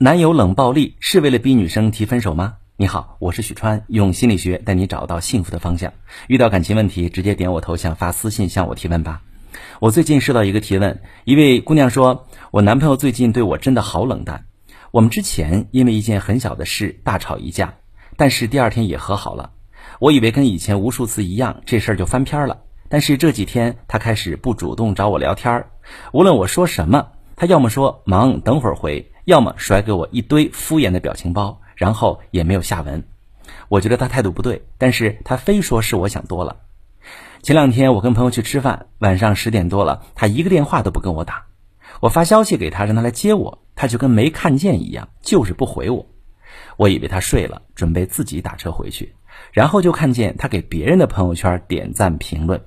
男友冷暴力是为了逼女生提分手吗？你好，我是许川，用心理学带你找到幸福的方向。遇到感情问题，直接点我头像发私信向我提问吧。我最近收到一个提问，一位姑娘说，我男朋友最近对我真的好冷淡。我们之前因为一件很小的事大吵一架，但是第二天也和好了。我以为跟以前无数次一样，这事儿就翻篇了。但是这几天他开始不主动找我聊天儿，无论我说什么，他要么说忙，等会儿回。要么甩给我一堆敷衍的表情包，然后也没有下文。我觉得他态度不对，但是他非说是我想多了。前两天我跟朋友去吃饭，晚上十点多了，他一个电话都不跟我打。我发消息给他让他来接我，他就跟没看见一样，就是不回我。我以为他睡了，准备自己打车回去，然后就看见他给别人的朋友圈点赞评论。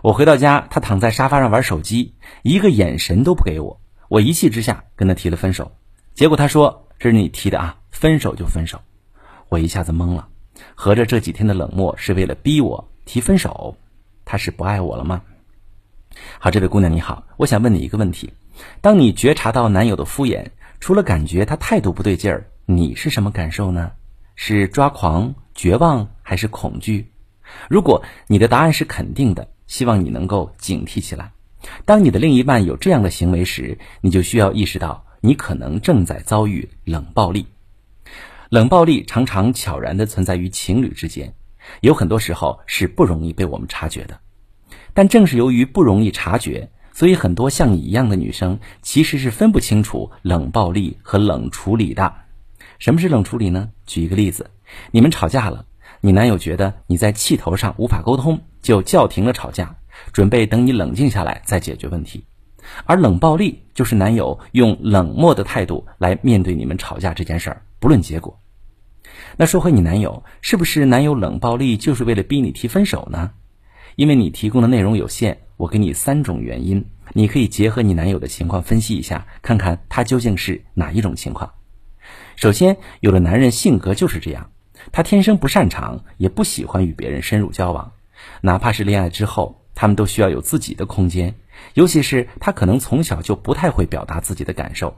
我回到家，他躺在沙发上玩手机，一个眼神都不给我。我一气之下跟他提了分手。结果他说：“这是你提的啊，分手就分手。”我一下子懵了，合着这几天的冷漠是为了逼我提分手？他是不爱我了吗？好，这位姑娘你好，我想问你一个问题：当你觉察到男友的敷衍，除了感觉他态度不对劲儿，你是什么感受呢？是抓狂、绝望还是恐惧？如果你的答案是肯定的，希望你能够警惕起来。当你的另一半有这样的行为时，你就需要意识到。你可能正在遭遇冷暴力，冷暴力常常悄然的存在于情侣之间，有很多时候是不容易被我们察觉的。但正是由于不容易察觉，所以很多像你一样的女生其实是分不清楚冷暴力和冷处理的。什么是冷处理呢？举一个例子，你们吵架了，你男友觉得你在气头上无法沟通，就叫停了吵架，准备等你冷静下来再解决问题。而冷暴力就是男友用冷漠的态度来面对你们吵架这件事儿，不论结果。那说回你男友，是不是男友冷暴力就是为了逼你提分手呢？因为你提供的内容有限，我给你三种原因，你可以结合你男友的情况分析一下，看看他究竟是哪一种情况。首先，有的男人性格就是这样，他天生不擅长，也不喜欢与别人深入交往，哪怕是恋爱之后。他们都需要有自己的空间，尤其是他可能从小就不太会表达自己的感受，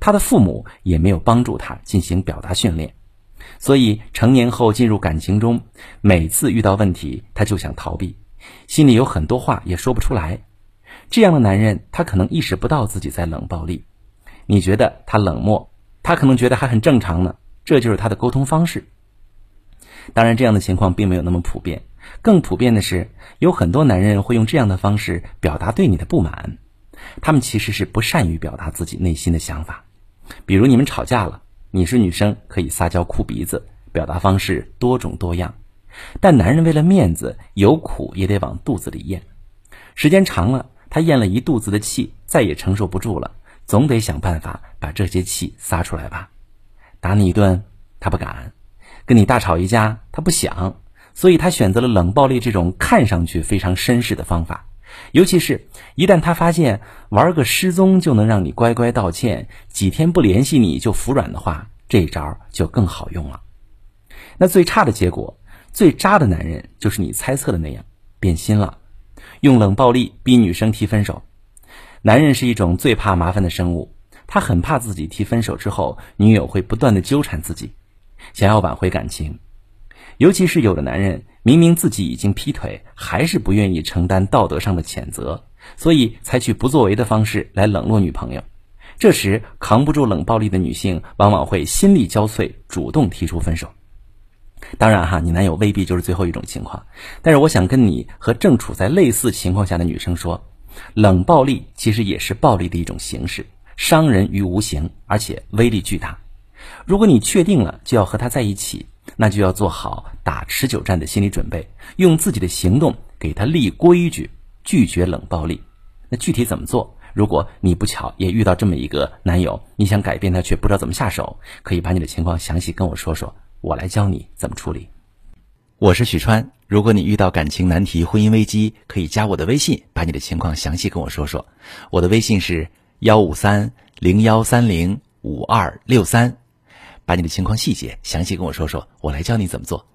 他的父母也没有帮助他进行表达训练，所以成年后进入感情中，每次遇到问题他就想逃避，心里有很多话也说不出来。这样的男人，他可能意识不到自己在冷暴力，你觉得他冷漠，他可能觉得还很正常呢，这就是他的沟通方式。当然，这样的情况并没有那么普遍。更普遍的是，有很多男人会用这样的方式表达对你的不满，他们其实是不善于表达自己内心的想法。比如你们吵架了，你是女生可以撒娇哭鼻子，表达方式多种多样，但男人为了面子，有苦也得往肚子里咽。时间长了，他咽了一肚子的气，再也承受不住了，总得想办法把这些气撒出来吧。打你一顿，他不敢；跟你大吵一架，他不想。所以他选择了冷暴力这种看上去非常绅士的方法，尤其是一旦他发现玩个失踪就能让你乖乖道歉，几天不联系你就服软的话，这招就更好用了。那最差的结果，最渣的男人就是你猜测的那样，变心了，用冷暴力逼女生提分手。男人是一种最怕麻烦的生物，他很怕自己提分手之后，女友会不断的纠缠自己，想要挽回感情。尤其是有的男人明明自己已经劈腿，还是不愿意承担道德上的谴责，所以采取不作为的方式来冷落女朋友。这时扛不住冷暴力的女性，往往会心力交瘁，主动提出分手。当然哈，你男友未必就是最后一种情况，但是我想跟你和正处在类似情况下的女生说，冷暴力其实也是暴力的一种形式，伤人于无形，而且威力巨大。如果你确定了就要和他在一起。那就要做好打持久战的心理准备，用自己的行动给他立规矩，拒绝冷暴力。那具体怎么做？如果你不巧也遇到这么一个男友，你想改变他却不知道怎么下手，可以把你的情况详细跟我说说，我来教你怎么处理。我是许川，如果你遇到感情难题、婚姻危机，可以加我的微信，把你的情况详细跟我说说。我的微信是幺五三零幺三零五二六三。把你的情况细节详细跟我说说，我来教你怎么做。